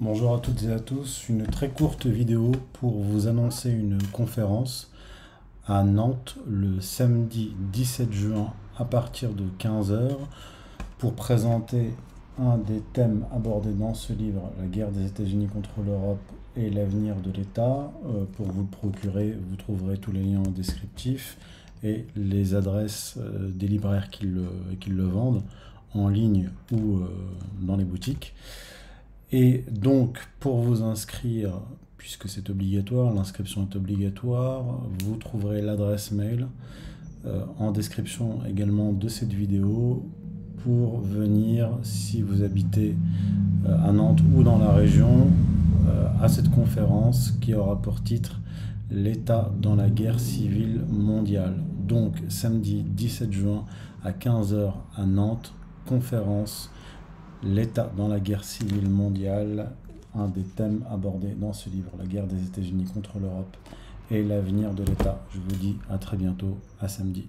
Bonjour à toutes et à tous, une très courte vidéo pour vous annoncer une conférence à Nantes le samedi 17 juin à partir de 15h pour présenter un des thèmes abordés dans ce livre, la guerre des États-Unis contre l'Europe et l'avenir de l'État. Euh, pour vous le procurer, vous trouverez tous les liens descriptifs et les adresses euh, des libraires qui le, qui le vendent en ligne ou euh, dans les boutiques. Et donc, pour vous inscrire, puisque c'est obligatoire, l'inscription est obligatoire, vous trouverez l'adresse mail euh, en description également de cette vidéo pour venir, si vous habitez euh, à Nantes ou dans la région, euh, à cette conférence qui aura pour titre L'État dans la guerre civile mondiale. Donc, samedi 17 juin à 15h à Nantes, conférence L'État dans la guerre civile mondiale, un des thèmes abordés dans ce livre, la guerre des États-Unis contre l'Europe et l'avenir de l'État. Je vous dis à très bientôt, à samedi.